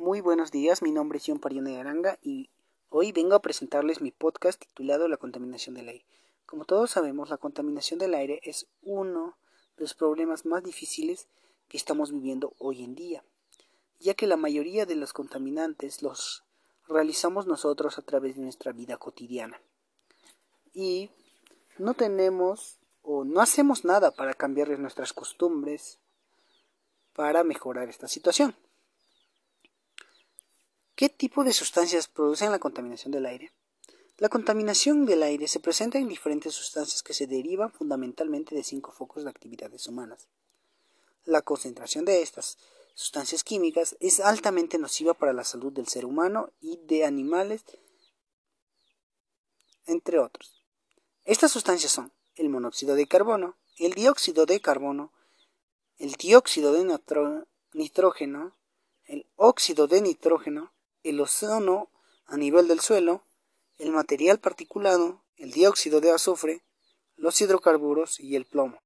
Muy buenos días, mi nombre es John Parione Aranga y hoy vengo a presentarles mi podcast titulado La contaminación del aire. Como todos sabemos, la contaminación del aire es uno de los problemas más difíciles que estamos viviendo hoy en día, ya que la mayoría de los contaminantes los realizamos nosotros a través de nuestra vida cotidiana. Y no tenemos o no hacemos nada para cambiar nuestras costumbres para mejorar esta situación. ¿Qué tipo de sustancias producen la contaminación del aire? La contaminación del aire se presenta en diferentes sustancias que se derivan fundamentalmente de cinco focos de actividades humanas. La concentración de estas sustancias químicas es altamente nociva para la salud del ser humano y de animales, entre otros. Estas sustancias son el monóxido de carbono, el dióxido de carbono, el dióxido de nitrógeno, el óxido de nitrógeno, el ozono a nivel del suelo, el material particulado, el dióxido de azufre, los hidrocarburos y el plomo.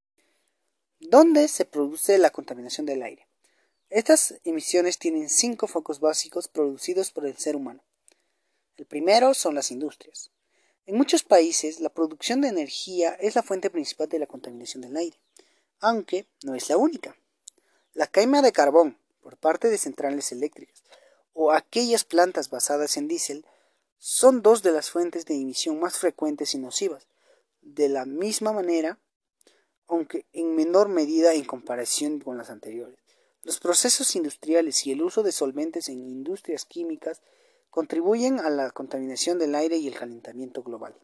¿Dónde se produce la contaminación del aire? Estas emisiones tienen cinco focos básicos producidos por el ser humano. El primero son las industrias. En muchos países la producción de energía es la fuente principal de la contaminación del aire, aunque no es la única. La quema de carbón por parte de centrales eléctricas o aquellas plantas basadas en diésel son dos de las fuentes de emisión más frecuentes y nocivas. De la misma manera, aunque en menor medida en comparación con las anteriores. Los procesos industriales y el uso de solventes en industrias químicas contribuyen a la contaminación del aire y el calentamiento global.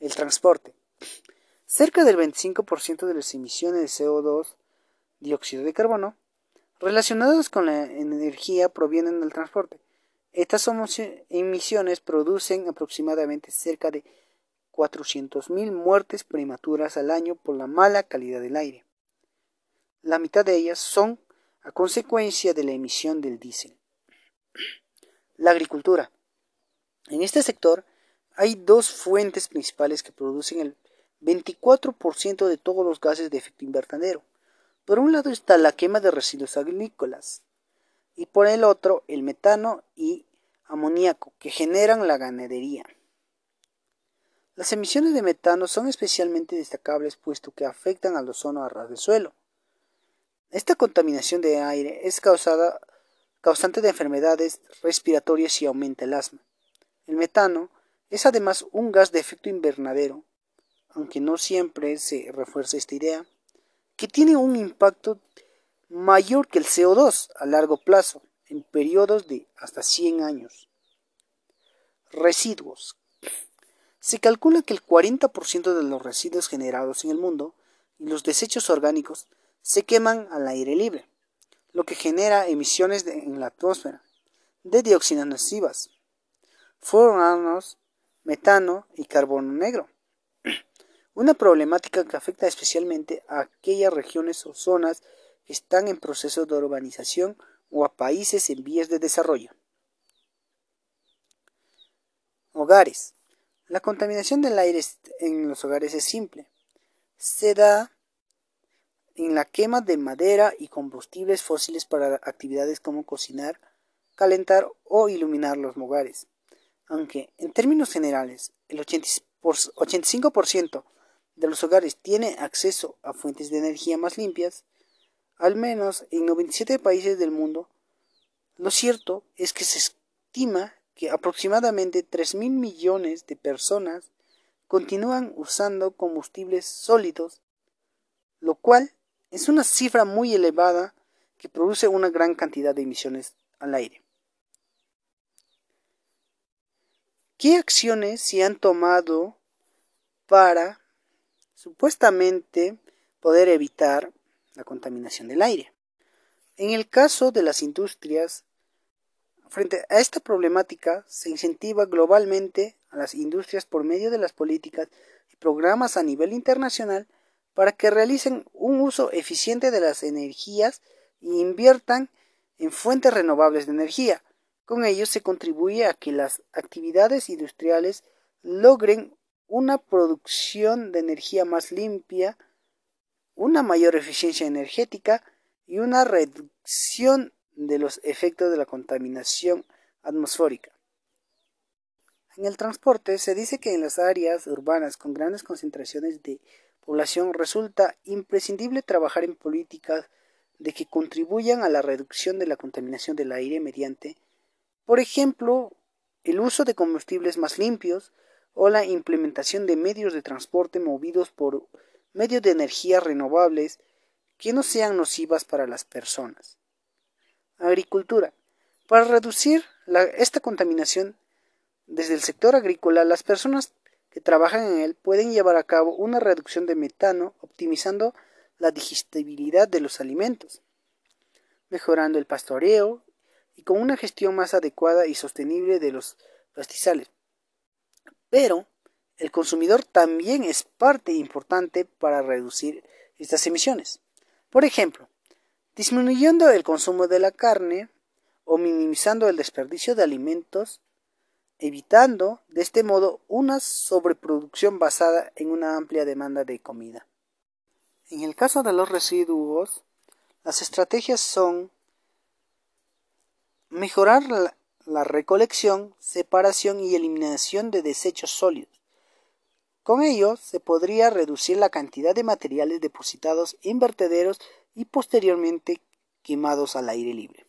El transporte. Cerca del 25% de las emisiones de CO2, dióxido de carbono, relacionadas con la energía provienen del transporte. Estas emisiones producen aproximadamente cerca de 400.000 muertes prematuras al año por la mala calidad del aire. La mitad de ellas son a consecuencia de la emisión del diésel. La agricultura. En este sector hay dos fuentes principales que producen el 24% de todos los gases de efecto invernadero. Por un lado está la quema de residuos agrícolas y por el otro el metano y amoníaco que generan la ganadería. Las emisiones de metano son especialmente destacables puesto que afectan al ozono a ras del suelo. Esta contaminación de aire es causante de enfermedades respiratorias y aumenta el asma. El metano es además un gas de efecto invernadero, aunque no siempre se refuerza esta idea que tiene un impacto mayor que el CO2 a largo plazo, en periodos de hasta 100 años. Residuos. Se calcula que el 40% de los residuos generados en el mundo y los desechos orgánicos se queman al aire libre, lo que genera emisiones en la atmósfera de dioxinas nocivas, furanos, metano y carbono negro una problemática que afecta especialmente a aquellas regiones o zonas que están en proceso de urbanización o a países en vías de desarrollo. Hogares. La contaminación del aire en los hogares es simple. Se da en la quema de madera y combustibles fósiles para actividades como cocinar, calentar o iluminar los hogares. Aunque, en términos generales, el 85% de los hogares tiene acceso a fuentes de energía más limpias, al menos en 97 países del mundo, lo cierto es que se estima que aproximadamente 3.000 millones de personas continúan usando combustibles sólidos, lo cual es una cifra muy elevada que produce una gran cantidad de emisiones al aire. ¿Qué acciones se han tomado para supuestamente poder evitar la contaminación del aire. En el caso de las industrias, frente a esta problemática se incentiva globalmente a las industrias por medio de las políticas y programas a nivel internacional para que realicen un uso eficiente de las energías e inviertan en fuentes renovables de energía. Con ello se contribuye a que las actividades industriales logren una producción de energía más limpia, una mayor eficiencia energética y una reducción de los efectos de la contaminación atmosférica. En el transporte se dice que en las áreas urbanas con grandes concentraciones de población resulta imprescindible trabajar en políticas de que contribuyan a la reducción de la contaminación del aire mediante, por ejemplo, el uso de combustibles más limpios o la implementación de medios de transporte movidos por medios de energías renovables que no sean nocivas para las personas. Agricultura. Para reducir esta contaminación desde el sector agrícola, las personas que trabajan en él pueden llevar a cabo una reducción de metano optimizando la digestibilidad de los alimentos, mejorando el pastoreo y con una gestión más adecuada y sostenible de los pastizales. Pero el consumidor también es parte importante para reducir estas emisiones. Por ejemplo, disminuyendo el consumo de la carne o minimizando el desperdicio de alimentos, evitando de este modo una sobreproducción basada en una amplia demanda de comida. En el caso de los residuos, las estrategias son mejorar la, recolección, separación y eliminación de desechos sólidos. Con ello se podría reducir la cantidad de materiales depositados en vertederos y posteriormente quemados al aire libre.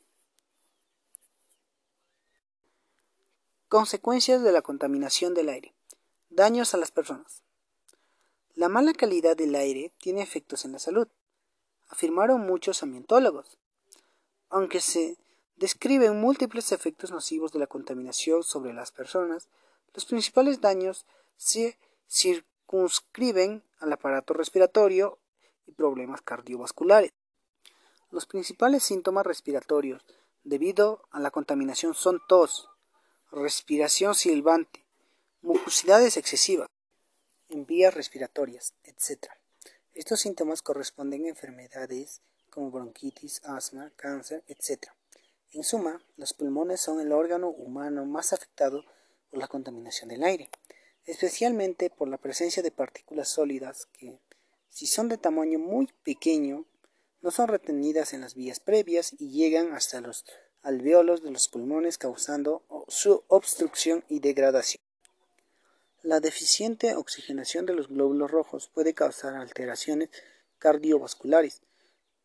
Consecuencias de la contaminación del aire. Daños a las personas. La mala calidad del aire tiene efectos en la salud, afirmaron muchos ambientólogos. Aunque se describen múltiples efectos nocivos de la contaminación sobre las personas, los principales daños se circunscriben al aparato respiratorio y problemas cardiovasculares. Los principales síntomas respiratorios debido a la contaminación son tos, respiración silbante, mucosidades excesivas, en vías respiratorias, etc. Estos síntomas corresponden a enfermedades como bronquitis, asma, cáncer, etc. En suma, los pulmones son el órgano humano más afectado por la contaminación del aire, especialmente por la presencia de partículas sólidas que, si son de tamaño muy pequeño, no son retenidas en las vías previas y llegan hasta los alveolos de los pulmones causando su obstrucción y degradación. La deficiente oxigenación de los glóbulos rojos puede causar alteraciones cardiovasculares,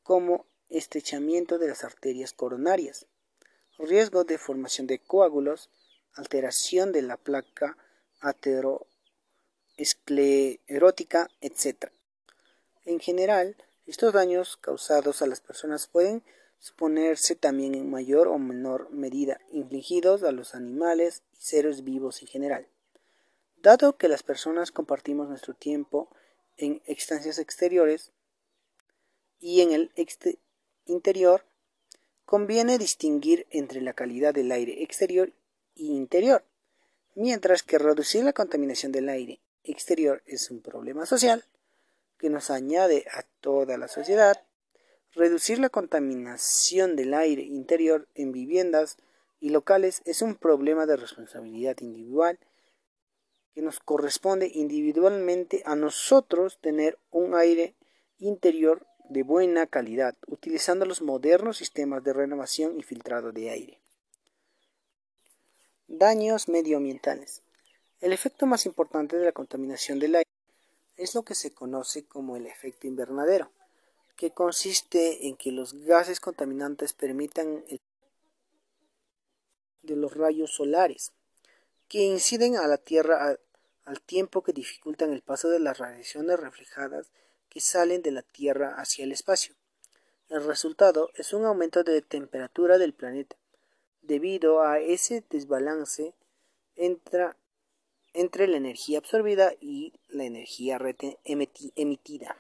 como estrechamiento de las arterias coronarias, riesgo de formación de coágulos, alteración de la placa ateroesclerótica, etc. En general, estos daños causados a las personas pueden suponerse también en mayor o menor medida infligidos a los animales y seres vivos en general. Dado que las personas compartimos nuestro tiempo en estancias exteriores y en el interior, conviene distinguir entre la calidad del aire exterior y interior, mientras que reducir la contaminación del aire exterior es un problema social que nos añade a toda la sociedad, reducir la contaminación del aire interior en viviendas y locales es un problema de responsabilidad individual que nos corresponde individualmente a nosotros tener un aire interior de buena calidad, utilizando los modernos sistemas de renovación y filtrado de aire. Daños medioambientales. El efecto más importante de la contaminación del aire es lo que se conoce como el efecto invernadero, que consiste en que los gases contaminantes permitan el de los rayos solares que inciden a la Tierra al tiempo que dificultan el paso de las radiaciones reflejadas que salen de la Tierra hacia el espacio. El resultado es un aumento de temperatura del planeta, debido a ese desbalance entre, la energía absorbida y la energía emitida.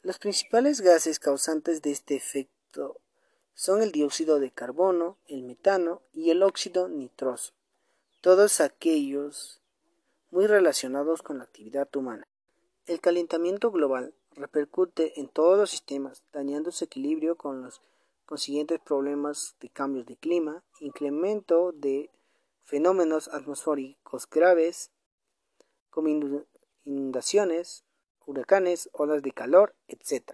Los principales gases causantes de este efecto son el dióxido de carbono, el metano y el óxido nitroso, todos aquellos muy relacionados con la actividad humana. El calentamiento global repercute en todos los sistemas, dañando su equilibrio con los consiguientes problemas de cambios de clima, incremento de fenómenos atmosféricos graves, como inundaciones, huracanes, olas de calor, etc.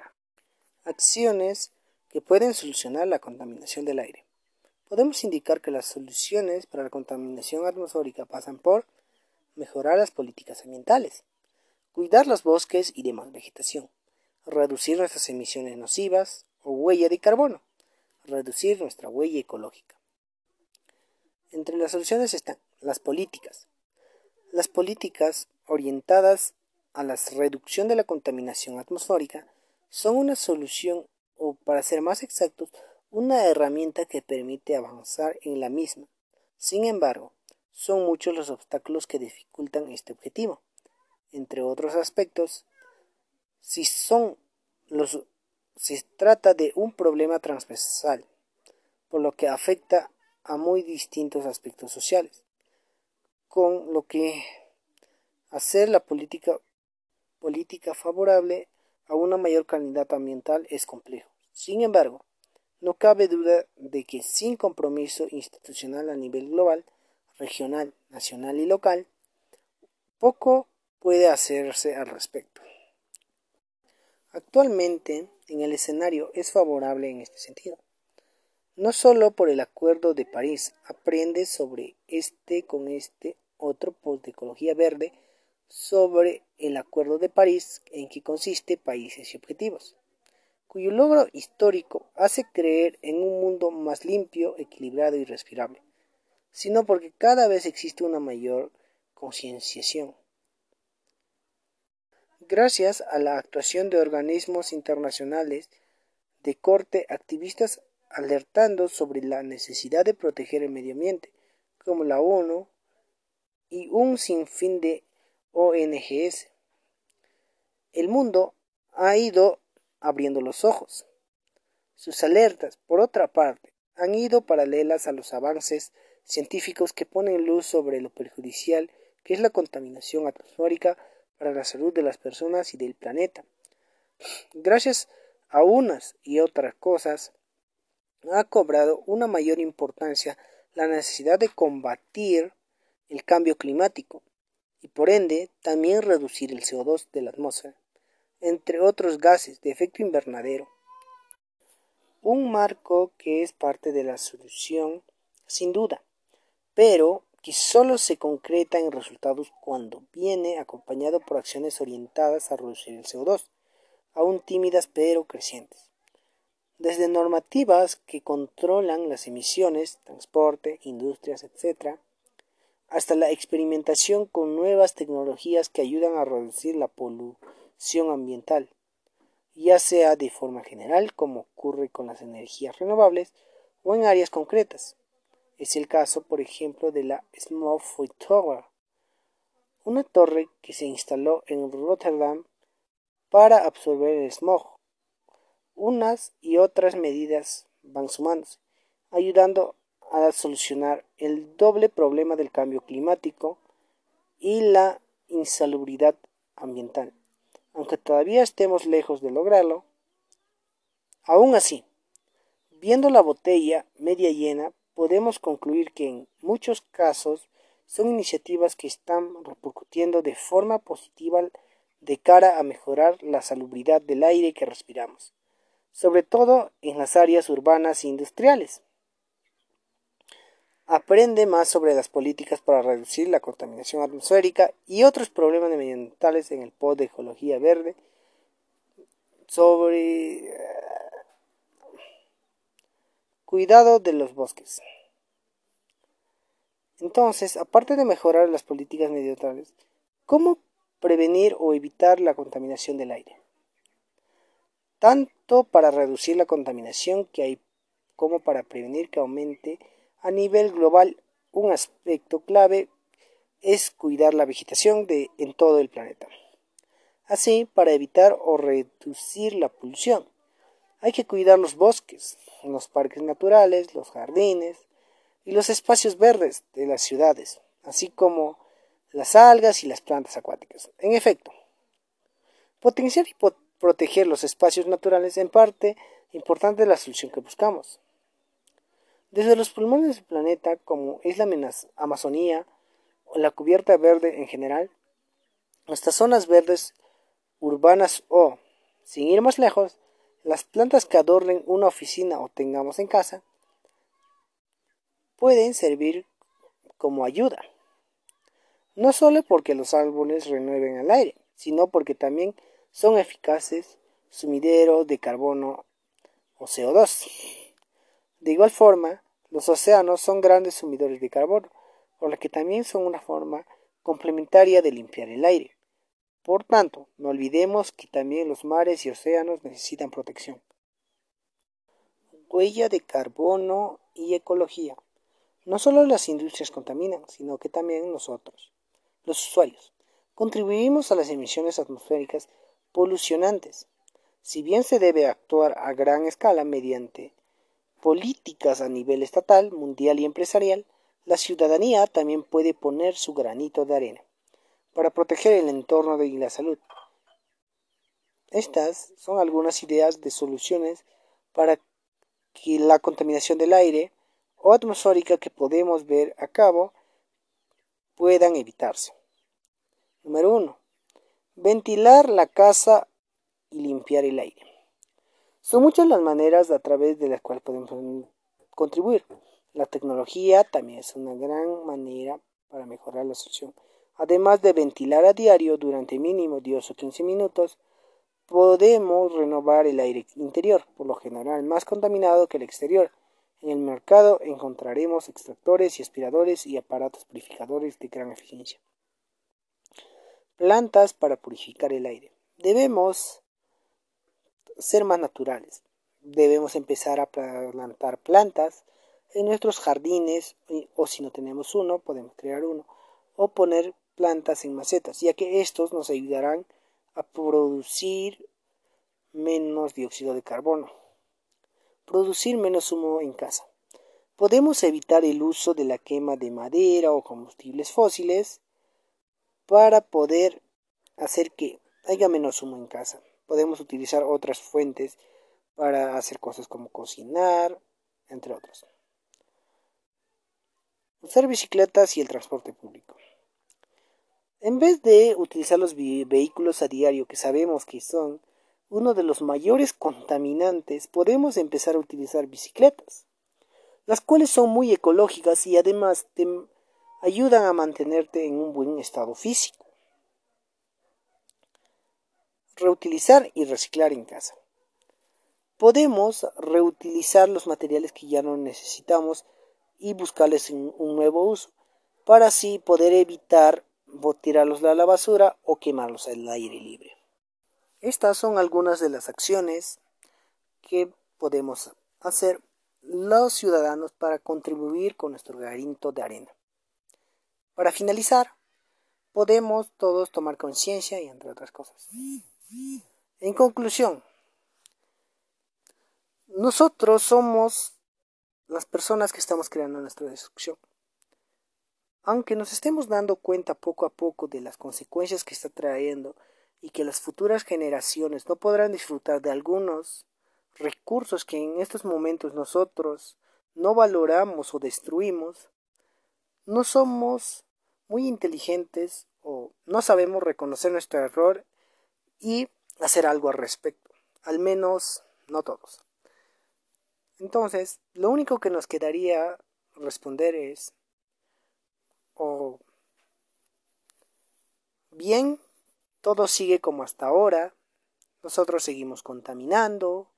Acciones que pueden solucionar la contaminación del aire. Podemos indicar que las soluciones para la contaminación atmosférica pasan por mejorar las políticas ambientales, cuidar los bosques y demás vegetación, reducir nuestras emisiones nocivas o huella de carbono, reducir nuestra huella ecológica. Entre las soluciones están las políticas. Las políticas orientadas a la reducción de la contaminación atmosférica son una solución o, para ser más exactos, una herramienta que permite avanzar en la misma. Sin embargo, son muchos los obstáculos que dificultan este objetivo. Entre otros aspectos, si son los se trata de un problema transversal, por lo que afecta a muy distintos aspectos sociales, con lo que hacer la política política favorable a una mayor calidad ambiental es complejo. Sin embargo, no cabe duda de que sin compromiso institucional a nivel global, regional, nacional y local, poco puede hacerse al respecto. Actualmente, en el escenario es favorable en este sentido. No solo por el Acuerdo de París, aprende sobre este con este otro post de ecología verde sobre el Acuerdo de París en que consiste países y objetivos, cuyo logro histórico hace creer en un mundo más limpio, equilibrado y respirable, sino porque cada vez existe una mayor concienciación. Gracias a la actuación de organismos internacionales de corte activistas alertando sobre la necesidad de proteger el medio ambiente, como la ONU y un sinfín de ONGs. El mundo ha ido abriendo los ojos. Sus alertas, por otra parte, han ido paralelas a los avances científicos que ponen luz sobre lo perjudicial que es la contaminación atmosférica para la salud de las personas y del planeta. Gracias a unas y otras cosas, ha cobrado una mayor importancia la necesidad de combatir el cambio climático, y por ende también reducir el CO2 de la atmósfera, entre otros gases de efecto invernadero. Un marco que es parte de la solución, sin duda, pero que solo se concreta en resultados cuando viene acompañado por acciones orientadas a reducir el CO2, aún tímidas pero crecientes. Desde normativas que controlan las emisiones, transporte, industrias, etc., hasta la experimentación con nuevas tecnologías que ayudan a reducir la polución ambiental, ya sea de forma general, como ocurre con las energías renovables, o en áreas concretas. Es el caso, por ejemplo, de la Smog Tower, una torre que se instaló en Rotterdam para absorber el smog. Unas y otras medidas van sumándose, ayudando a solucionar el doble problema del cambio climático y la insalubridad ambiental. Aunque todavía estemos lejos de lograrlo, aún así, viendo la botella media llena, podemos concluir que en muchos casos son iniciativas que están repercutiendo de forma positiva de cara a mejorar la salubridad del aire que respiramos, sobre todo en las áreas urbanas e industriales. Aprende más sobre las políticas para reducir la contaminación atmosférica y otros problemas ambientales en el pod de Ecología Verde cuidado de los bosques. Entonces, aparte de mejorar las políticas medioambientales, ¿cómo prevenir o evitar la contaminación del aire? Tanto para reducir la contaminación que hay como para prevenir que aumente a nivel global, un aspecto clave es cuidar la vegetación de, en todo el planeta. Así, para evitar o reducir la polución, hay que cuidar los bosques, los parques naturales, los jardines y los espacios verdes de las ciudades, así como las algas y las plantas acuáticas. En efecto, potenciar y proteger los espacios naturales en parte importante de la solución que buscamos. Desde los pulmones del planeta, como es la Amazonía o la cubierta verde en general, hasta zonas verdes urbanas o, sin ir más lejos, Las plantas que adornen una oficina o tengamos en casa pueden servir como ayuda. No solo porque los árboles renueven el aire, sino porque también son eficaces sumideros de carbono o CO2. De igual forma, los océanos son grandes sumidores de carbono, por lo que también son una forma complementaria de limpiar el aire. Por tanto, no olvidemos que también los mares y océanos necesitan protección. Huella de carbono y ecología. No solo las industrias contaminan, sino que también nosotros, los usuarios, contribuimos a las emisiones atmosféricas polucionantes. Si bien se debe actuar a gran escala mediante políticas a nivel estatal, mundial y empresarial, la ciudadanía también puede poner su granito de arena para proteger el entorno y la salud. Estas son algunas ideas de soluciones para que la contaminación del aire o atmosférica que podemos ver a cabo puedan evitarse. Número 1. Ventilar la casa y limpiar el aire. Son muchas las maneras a través de las cuales podemos contribuir. La tecnología también es una gran manera para mejorar la solución. Además de ventilar a diario durante mínimo 10 o 15 minutos, podemos renovar el aire interior, por lo general más contaminado que el exterior. En el mercado encontraremos extractores y aspiradores y aparatos purificadores de gran eficiencia. Plantas para purificar el aire. Debemos ser más naturales. Debemos empezar a plantar plantas en nuestros jardines o si no tenemos uno, podemos crear uno o poner plantas en macetas, ya que estos nos ayudarán a producir menos dióxido de carbono, producir menos humo en casa. Podemos evitar el uso de la quema de madera o combustibles fósiles para poder hacer que haya menos humo en casa. Podemos utilizar otras fuentes para hacer cosas como cocinar, entre otros. Usar bicicletas y el transporte público. En vez de utilizar los vehículos a diario que sabemos que son uno de los mayores contaminantes, podemos empezar a utilizar bicicletas, las cuales son muy ecológicas y además te ayudan a mantenerte en un buen estado físico. Reutilizar y reciclar en casa. Podemos reutilizar los materiales que ya no necesitamos y buscarles un nuevo uso para así poder evitar tirarlos a la basura o quemarlos al aire libre. Estas son algunas de las acciones que podemos hacer los ciudadanos para contribuir con nuestro granito de arena. Para finalizar, podemos todos tomar conciencia y entre otras cosas. En conclusión, nosotros somos las personas que estamos creando nuestra destrucción. Aunque nos estemos dando cuenta poco a poco de las consecuencias que está trayendo y que las futuras generaciones no podrán disfrutar de algunos recursos que en estos momentos nosotros no valoramos o destruimos, no somos muy inteligentes o no sabemos reconocer nuestro error y hacer algo al respecto. Al menos no todos. Entonces, lo único que nos quedaría responder es o bien todo sigue como hasta ahora, nosotros seguimos contaminando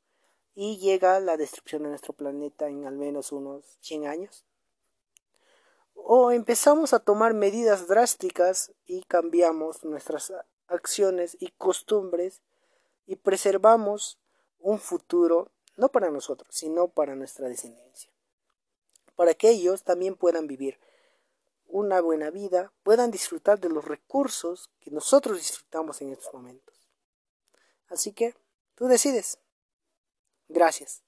y llega la destrucción de nuestro planeta en al menos unos 100 años. O empezamos a tomar medidas drásticas y cambiamos nuestras acciones y costumbres y preservamos un futuro no para nosotros, sino para nuestra descendencia, para que ellos también puedan vivir una buena vida, puedan disfrutar de los recursos que nosotros disfrutamos en estos momentos. Así que tú decides. Gracias.